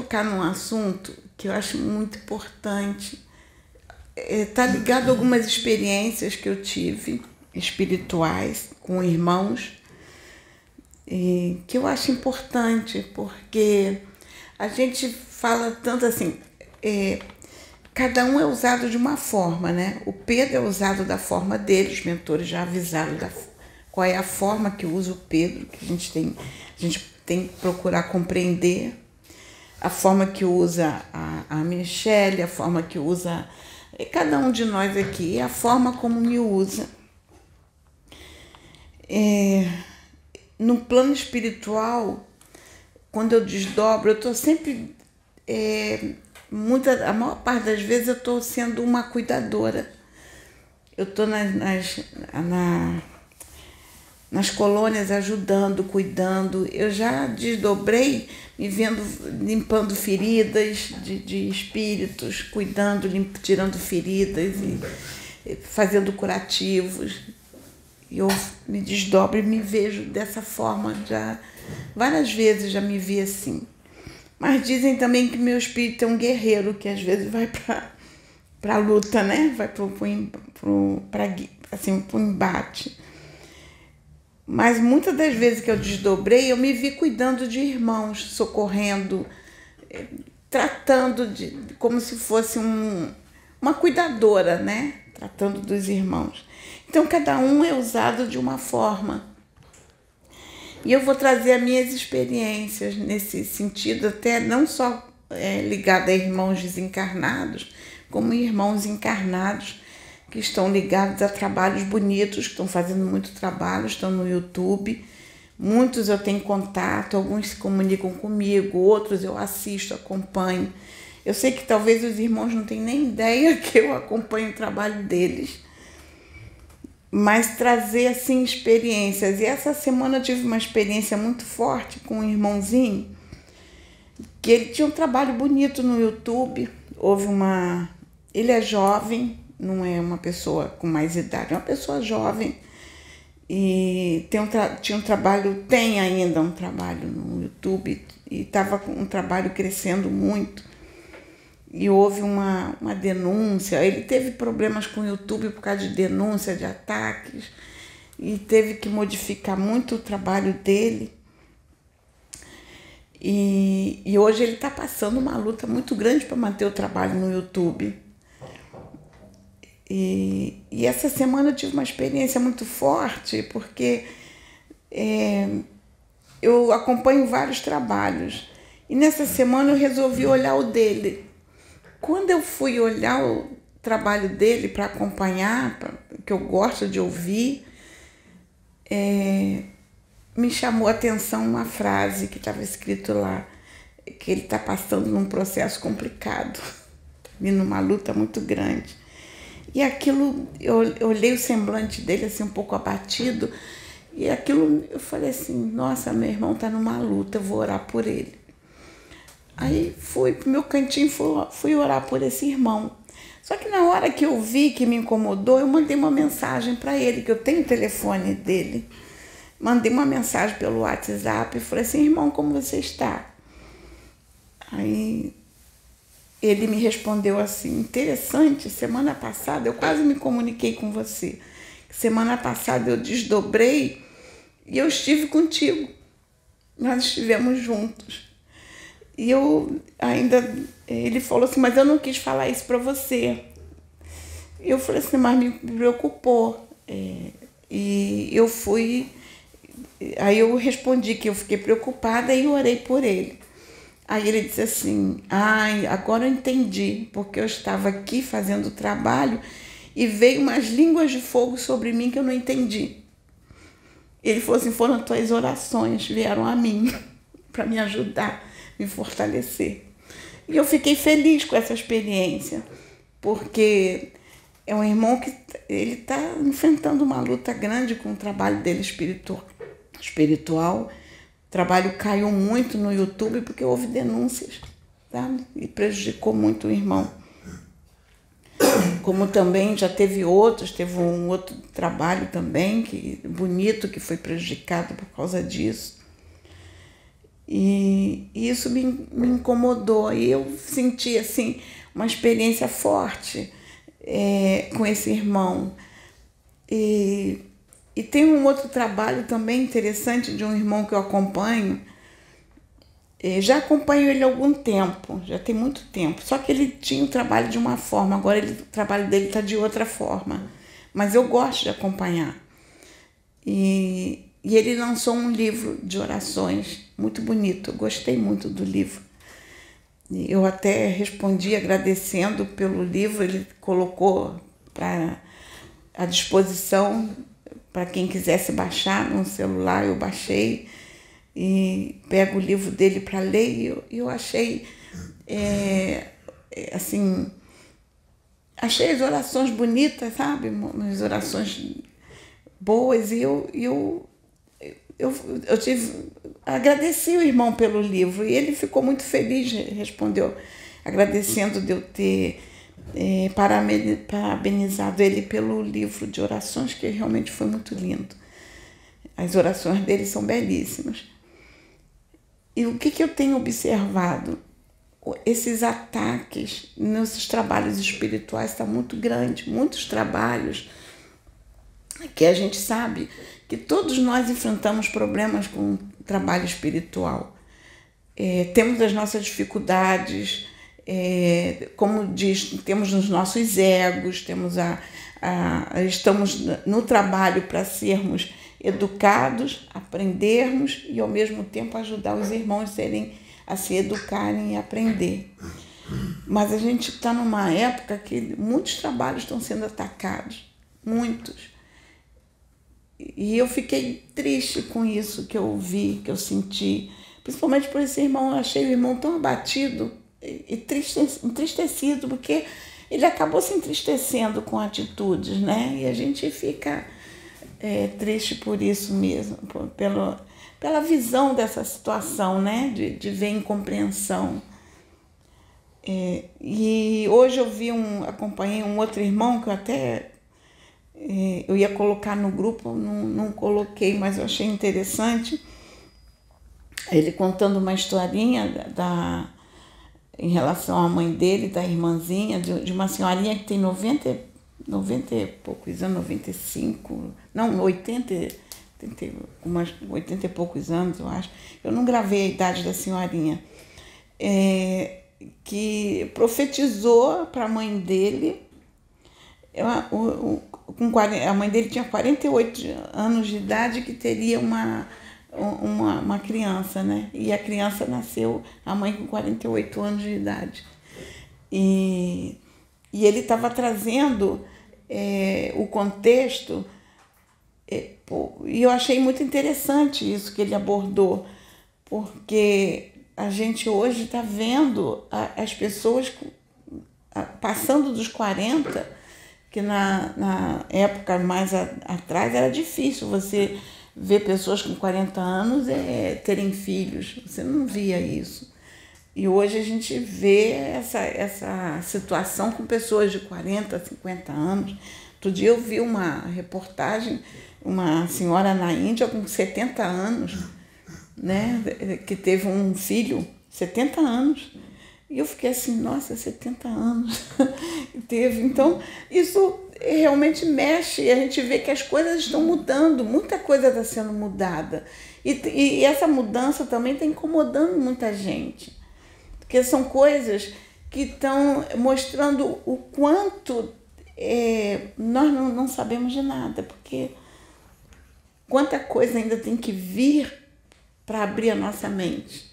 tocar num assunto que eu acho muito importante. Está é, ligado a algumas experiências que eu tive espirituais com irmãos, e que eu acho importante, porque a gente fala tanto assim, é, cada um é usado de uma forma, né? O Pedro é usado da forma dele, os mentores já avisaram da, qual é a forma que usa o Pedro, que a gente tem, a gente tem que procurar compreender a forma que usa a, a Michelle, a forma que usa cada um de nós aqui, a forma como me usa. É, no plano espiritual, quando eu desdobro, eu estou sempre. É, muita, a maior parte das vezes eu estou sendo uma cuidadora. Eu estou nas, nas, na, nas colônias ajudando, cuidando. Eu já desdobrei me vendo limpando feridas de, de espíritos, cuidando, limp, tirando feridas e fazendo curativos. Eu me desdobro e me vejo dessa forma. Já várias vezes já me vi assim. Mas dizem também que meu espírito é um guerreiro que às vezes vai para para luta, né? Vai para para assim, o embate. Mas muitas das vezes que eu desdobrei, eu me vi cuidando de irmãos, socorrendo, eh, tratando de como se fosse um, uma cuidadora, né? Tratando dos irmãos. Então, cada um é usado de uma forma. E eu vou trazer as minhas experiências nesse sentido, até não só é, ligada a irmãos desencarnados, como irmãos encarnados que estão ligados a trabalhos bonitos, que estão fazendo muito trabalho, estão no YouTube. Muitos eu tenho contato, alguns se comunicam comigo, outros eu assisto, acompanho. Eu sei que talvez os irmãos não tenham nem ideia que eu acompanho o trabalho deles mas trazer assim experiências. E essa semana eu tive uma experiência muito forte com um irmãozinho que ele tinha um trabalho bonito no YouTube. Houve uma. Ele é jovem, não é uma pessoa com mais idade, é uma pessoa jovem. E tem um tinha um trabalho, tem ainda um trabalho no YouTube, e estava com um trabalho crescendo muito e houve uma, uma denúncia. Ele teve problemas com o YouTube por causa de denúncia, de ataques, e teve que modificar muito o trabalho dele. E, e hoje ele está passando uma luta muito grande para manter o trabalho no YouTube. E, e essa semana eu tive uma experiência muito forte, porque é, eu acompanho vários trabalhos. E nessa semana eu resolvi olhar o dele quando eu fui olhar o trabalho dele para acompanhar, pra, que eu gosto de ouvir, é, me chamou a atenção uma frase que estava escrito lá, que ele está passando num processo complicado, e numa luta muito grande. E aquilo, eu, eu olhei o semblante dele assim um pouco abatido, e aquilo eu falei assim, nossa, meu irmão está numa luta, eu vou orar por ele. Aí fui pro meu cantinho, fui, fui orar por esse irmão. Só que na hora que eu vi que me incomodou, eu mandei uma mensagem para ele, que eu tenho o telefone dele. Mandei uma mensagem pelo WhatsApp e falei assim: irmão, como você está? Aí ele me respondeu assim: interessante, semana passada eu quase me comuniquei com você. Semana passada eu desdobrei e eu estive contigo. Nós estivemos juntos. E eu ainda. Ele falou assim, mas eu não quis falar isso para você. Eu falei assim, mas me preocupou. É, e eu fui. Aí eu respondi que eu fiquei preocupada e orei por ele. Aí ele disse assim: Ai, agora eu entendi, porque eu estava aqui fazendo o trabalho e veio umas línguas de fogo sobre mim que eu não entendi. Ele falou assim: foram tuas orações, vieram a mim para me ajudar me fortalecer. E eu fiquei feliz com essa experiência, porque é um irmão que ele está enfrentando uma luta grande com o trabalho dele espiritual. espiritual. O trabalho caiu muito no YouTube porque houve denúncias sabe? e prejudicou muito o irmão. Como também já teve outros, teve um outro trabalho também que bonito que foi prejudicado por causa disso. E, E isso me, me incomodou. E eu senti, assim, uma experiência forte é, com esse irmão. E, e tem um outro trabalho também interessante de um irmão que eu acompanho. É, já acompanho ele há algum tempo, já tem muito tempo. Só que ele tinha o trabalho de uma forma, agora ele, o trabalho dele está de outra forma. Mas eu gosto de acompanhar. E, e ele lançou um livro de orações muito bonito. Eu gostei muito do livro. Eu até respondi agradecendo pelo livro, ele colocou para à disposição para quem quisesse baixar no celular, eu baixei e pego o livro dele para ler e eu, eu achei é, assim achei as orações bonitas, sabe? As orações boas e eu, eu eu, eu tive, agradeci o irmão pelo livro e ele ficou muito feliz, respondeu, agradecendo de eu ter é, parabenizado ele pelo livro de orações, que realmente foi muito lindo. As orações dele são belíssimas. E o que, que eu tenho observado? Esses ataques nesses trabalhos espirituais está muito grande, muitos trabalhos que a gente sabe que todos nós enfrentamos problemas com trabalho espiritual. É, temos as nossas dificuldades, é, como diz, temos os nossos egos, temos a, a estamos no trabalho para sermos educados, aprendermos e ao mesmo tempo ajudar os irmãos a, serem, a se educarem e aprender. Mas a gente está numa época que muitos trabalhos estão sendo atacados, muitos. E eu fiquei triste com isso que eu vi, que eu senti. Principalmente por esse irmão, eu achei o irmão tão abatido e triste, entristecido, porque ele acabou se entristecendo com atitudes, né? E a gente fica é, triste por isso mesmo, por, pelo, pela visão dessa situação, né? De, de ver incompreensão. É, e hoje eu vi um, acompanhei um outro irmão que eu até é, eu ia colocar no grupo, não, não coloquei, mas eu achei interessante. Ele contando uma historinha da, da em relação à mãe dele, da irmãzinha, de, de, uma senhorinha que tem 90, 90 e poucos anos, 95, não, 80, 80, umas 80 e poucos anos, eu acho. Eu não gravei a idade da senhorinha. É, que profetizou para a mãe dele o, com 40, a mãe dele tinha 48 anos de idade que teria uma, uma, uma criança, né? E a criança nasceu, a mãe com 48 anos de idade. E, e ele estava trazendo é, o contexto, é, e eu achei muito interessante isso que ele abordou, porque a gente hoje está vendo as pessoas passando dos 40 que na, na época mais a, atrás era difícil você ver pessoas com 40 anos é, terem filhos. Você não via isso. E hoje a gente vê essa, essa situação com pessoas de 40, 50 anos. Outro dia eu vi uma reportagem, uma senhora na Índia com 70 anos, né, que teve um filho, 70 anos e eu fiquei assim, nossa, 70 anos teve. Então, isso realmente mexe e a gente vê que as coisas estão mudando, muita coisa está sendo mudada. E, e essa mudança também está incomodando muita gente, porque são coisas que estão mostrando o quanto é, nós não, não sabemos de nada, porque quanta coisa ainda tem que vir para abrir a nossa mente.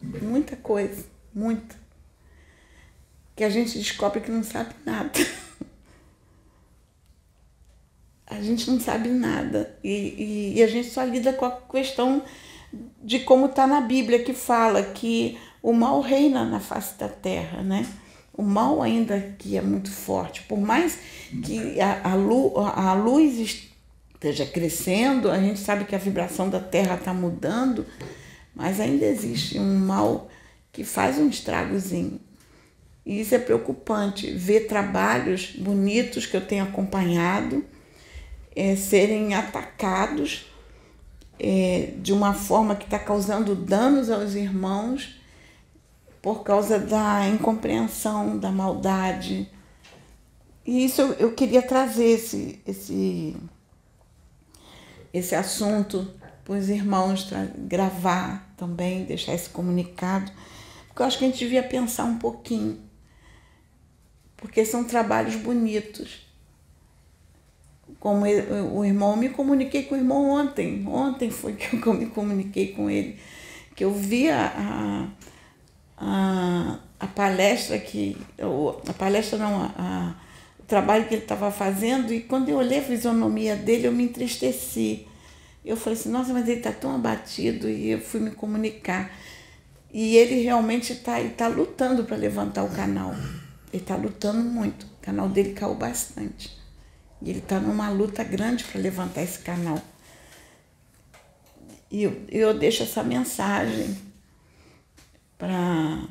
Muita coisa, muita que a gente descobre que não sabe nada. A gente não sabe nada. E, e, e a gente só lida com a questão de como está na Bíblia, que fala que o mal reina na face da terra, né? O mal ainda que é muito forte. Por mais que a, a, a luz esteja crescendo, a gente sabe que a vibração da terra está mudando, mas ainda existe um mal que faz um estragozinho. E isso é preocupante, ver trabalhos bonitos que eu tenho acompanhado é, serem atacados é, de uma forma que está causando danos aos irmãos por causa da incompreensão, da maldade. E isso eu, eu queria trazer esse, esse, esse assunto para os irmãos gravar também, deixar esse comunicado, porque eu acho que a gente devia pensar um pouquinho, porque são trabalhos bonitos. Como o irmão, eu me comuniquei com o irmão ontem, ontem foi que eu me comuniquei com ele, que eu vi a, a, a palestra que, a palestra não, a, a o trabalho que ele estava fazendo, e quando eu olhei a fisionomia dele, eu me entristeci. Eu falei assim, nossa, mas ele está tão abatido, e eu fui me comunicar. E ele realmente está tá lutando para levantar o canal. Ele está lutando muito. O canal dele caiu bastante. E ele está numa luta grande para levantar esse canal. E eu, eu deixo essa mensagem para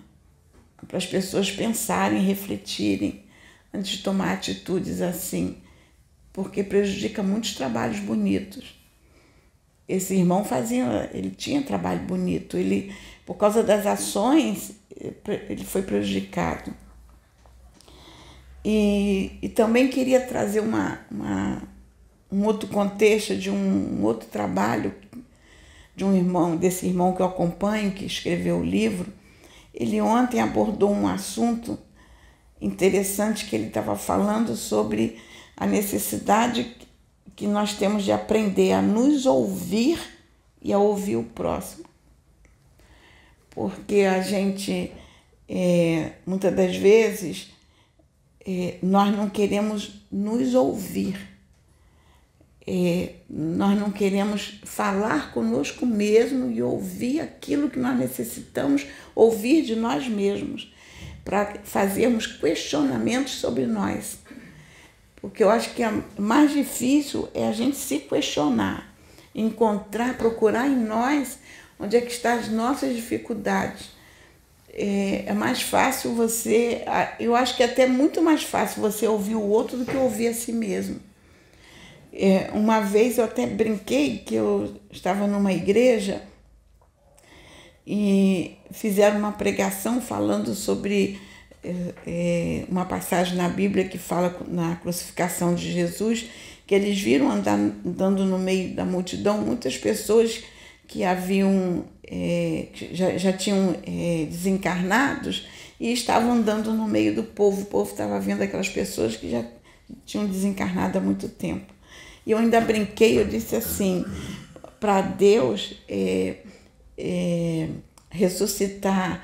as pessoas pensarem, refletirem antes de tomar atitudes assim, porque prejudica muitos trabalhos bonitos. Esse irmão fazia, ele tinha trabalho bonito, ele por causa das ações ele foi prejudicado. E, e também queria trazer uma, uma, um outro contexto de um, um outro trabalho de um irmão, desse irmão que eu acompanho, que escreveu o livro. Ele ontem abordou um assunto interessante que ele estava falando sobre a necessidade que nós temos de aprender a nos ouvir e a ouvir o próximo. Porque a gente, é, muitas das vezes, é, nós não queremos nos ouvir. É, nós não queremos falar conosco mesmo e ouvir aquilo que nós necessitamos ouvir de nós mesmos para fazermos questionamentos sobre nós. Porque eu acho que é mais difícil é a gente se questionar, encontrar, procurar em nós onde é que estão as nossas dificuldades. É, é mais fácil você, eu acho que é até muito mais fácil você ouvir o outro do que ouvir a si mesmo. É, uma vez eu até brinquei que eu estava numa igreja e fizeram uma pregação falando sobre é, é, uma passagem na Bíblia que fala na crucificação de Jesus, que eles viram andando no meio da multidão muitas pessoas que haviam é, já, já tinham é, desencarnados e estavam andando no meio do povo. O povo estava vendo aquelas pessoas que já tinham desencarnado há muito tempo. E eu ainda brinquei, eu disse assim, para Deus, é, é, ressuscitar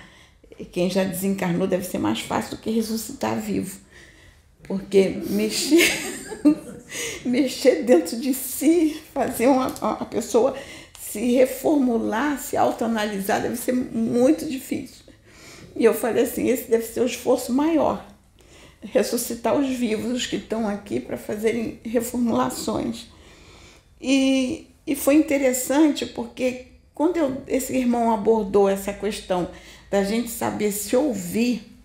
quem já desencarnou deve ser mais fácil do que ressuscitar vivo. Porque mexer, mexer dentro de si, fazer uma, uma pessoa se reformular, se autoanalisar, deve ser muito difícil. E eu falei assim: esse deve ser o esforço maior. Ressuscitar os vivos, os que estão aqui, para fazerem reformulações. E, e foi interessante porque quando eu, esse irmão abordou essa questão da gente saber se ouvir,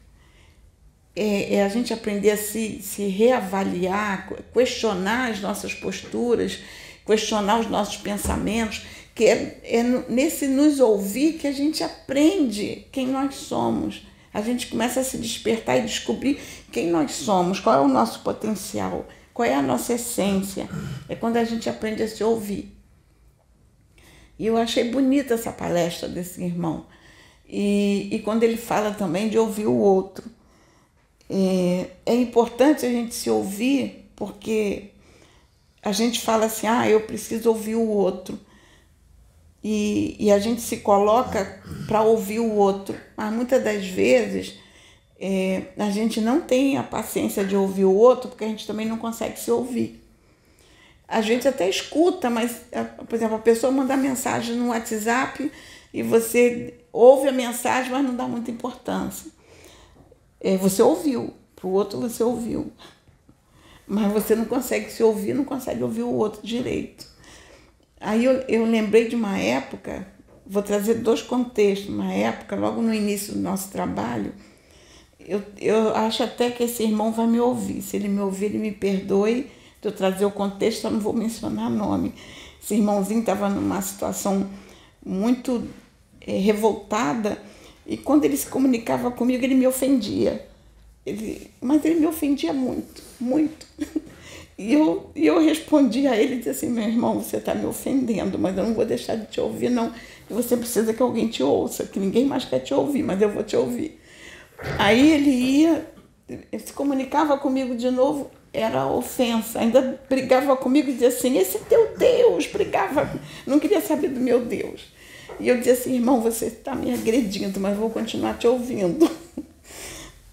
é, é, a gente aprender a se, se reavaliar, questionar as nossas posturas, questionar os nossos pensamentos, que é, é nesse nos ouvir que a gente aprende quem nós somos. A gente começa a se despertar e descobrir quem nós somos, qual é o nosso potencial, qual é a nossa essência. É quando a gente aprende a se ouvir. E eu achei bonita essa palestra desse irmão. E, e quando ele fala também de ouvir o outro. É, é importante a gente se ouvir porque a gente fala assim, ah, eu preciso ouvir o outro. E, e a gente se coloca para ouvir o outro. Mas muitas das vezes é, a gente não tem a paciência de ouvir o outro porque a gente também não consegue se ouvir a gente até escuta, mas, por exemplo, a pessoa manda mensagem no WhatsApp e você ouve a mensagem, mas não dá muita importância. É, você ouviu, para o outro você ouviu. Mas você não consegue se ouvir, não consegue ouvir o outro direito. Aí eu, eu lembrei de uma época, vou trazer dois contextos, uma época, logo no início do nosso trabalho, eu, eu acho até que esse irmão vai me ouvir. Se ele me ouvir, ele me perdoe de eu trazer o contexto, eu não vou mencionar nome. Esse irmãozinho estava numa situação muito é, revoltada E quando ele se comunicava comigo, ele me ofendia. Ele, mas ele me ofendia muito, muito. E eu, e eu respondi a ele, disse assim, meu irmão, você está me ofendendo, mas eu não vou deixar de te ouvir, não. Você precisa que alguém te ouça, que ninguém mais quer te ouvir, mas eu vou te ouvir. Aí ele ia, se comunicava comigo de novo, era ofensa. Ainda brigava comigo e dizia assim, esse teu Deus, brigava, não queria saber do meu Deus. E eu dizia assim, irmão, você está me agredindo, mas vou continuar te ouvindo.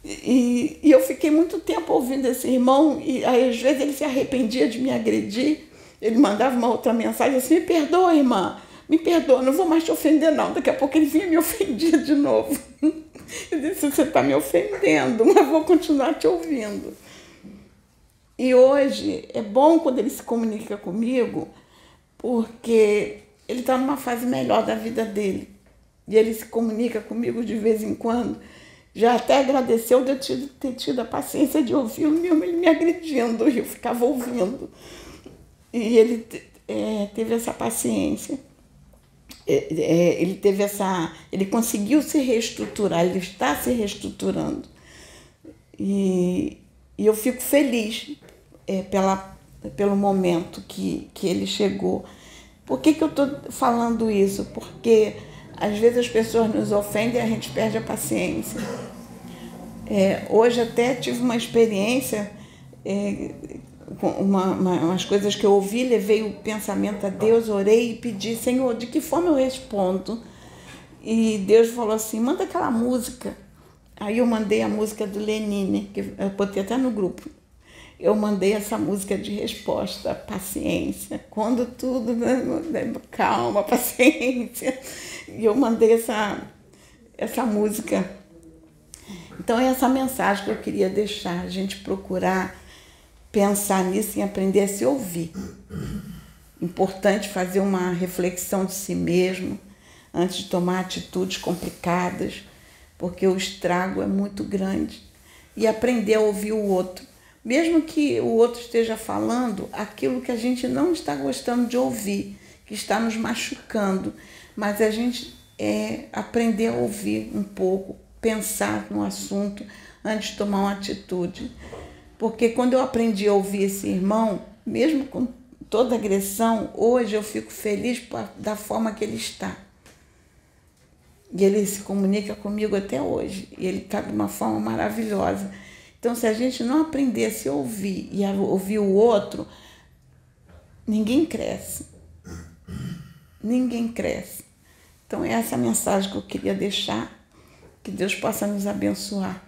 E, e, eu fiquei muito tempo ouvindo esse irmão, e aí, às vezes ele se arrependia de me agredir. Ele mandava uma outra mensagem assim: Me perdoa, irmã, me perdoa, não vou mais te ofender, não. Daqui a pouco ele vinha me ofendia de novo. Eu disse: Você está me ofendendo, mas vou continuar te ouvindo. E hoje é bom quando ele se comunica comigo, porque ele está numa fase melhor da vida dele. E ele se comunica comigo de vez em quando já até agradeceu de eu ter tido a paciência de ouvir o mesmo ele me agredindo, eu ficava ouvindo. E ele é, teve essa paciência. É, é, ele teve essa. Ele conseguiu se reestruturar, ele está se reestruturando. E, e eu fico feliz é, pela, pelo momento que, que ele chegou. Por que, que eu estou falando isso? Porque às vezes as pessoas nos ofendem e a gente perde a paciência. É, hoje até tive uma experiência é, uma, uma, umas coisas que eu ouvi, levei o pensamento a Deus, orei e pedi, Senhor, de que forma eu respondo? E Deus falou assim, manda aquela música. Aí eu mandei a música do Lenine, que eu botei até no grupo. Eu mandei essa música de resposta, paciência. Quando tudo, né, calma, paciência. E eu mandei essa, essa música. Então, é essa mensagem que eu queria deixar, a gente procurar pensar nisso e aprender a se ouvir. Importante fazer uma reflexão de si mesmo antes de tomar atitudes complicadas, porque o estrago é muito grande. E aprender a ouvir o outro. Mesmo que o outro esteja falando aquilo que a gente não está gostando de ouvir, que está nos machucando, mas a gente é, aprender a ouvir um pouco, pensar no assunto antes de tomar uma atitude. Porque quando eu aprendi a ouvir esse irmão, mesmo com toda agressão, hoje eu fico feliz da forma que ele está. E ele se comunica comigo até hoje. E ele está de uma forma maravilhosa. Então, se a gente não aprender a se ouvir e a ouvir o outro, ninguém cresce. Ninguém cresce. Então, é essa mensagem que eu queria deixar. Que Deus possa nos abençoar.